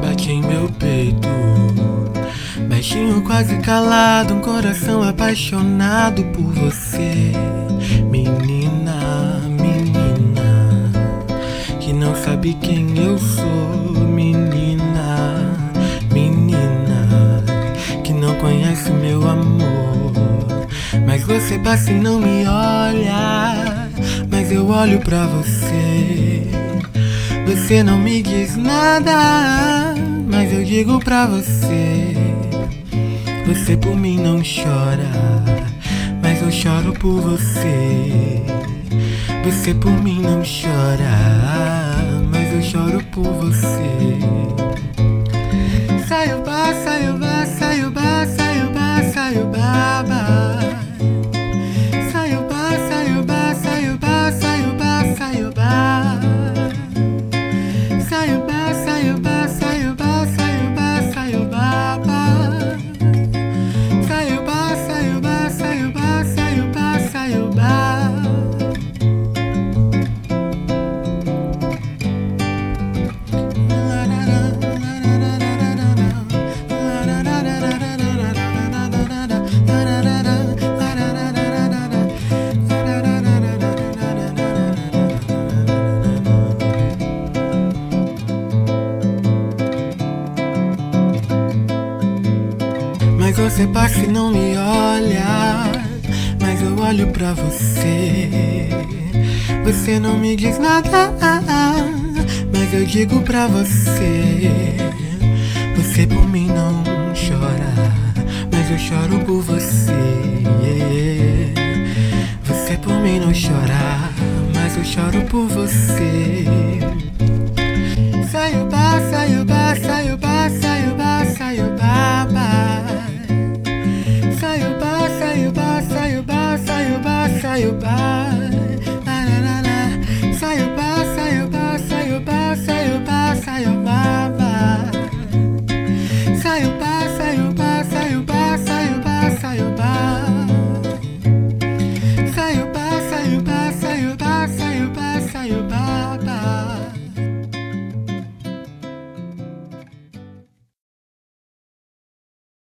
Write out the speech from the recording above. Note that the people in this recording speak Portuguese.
bate em meu peito. Baixinho, quase calado, um coração apaixonado por você. Menina, menina, que não sabe quem eu sou. Menina, menina, que não conhece meu amor. Mas você passa e não me olha. Mas eu olho pra você. Você não me diz nada, mas eu digo pra você. Você por mim não chora, mas eu choro por você. Você por mim não chora, mas eu choro por você. Ga je Mas você passa e não me olha. Mas eu olho pra você. Você não me diz nada. Mas eu digo pra você. Você por mim não chora. Mas eu choro por você. Você por mim não chora. Mas eu choro por você. you back.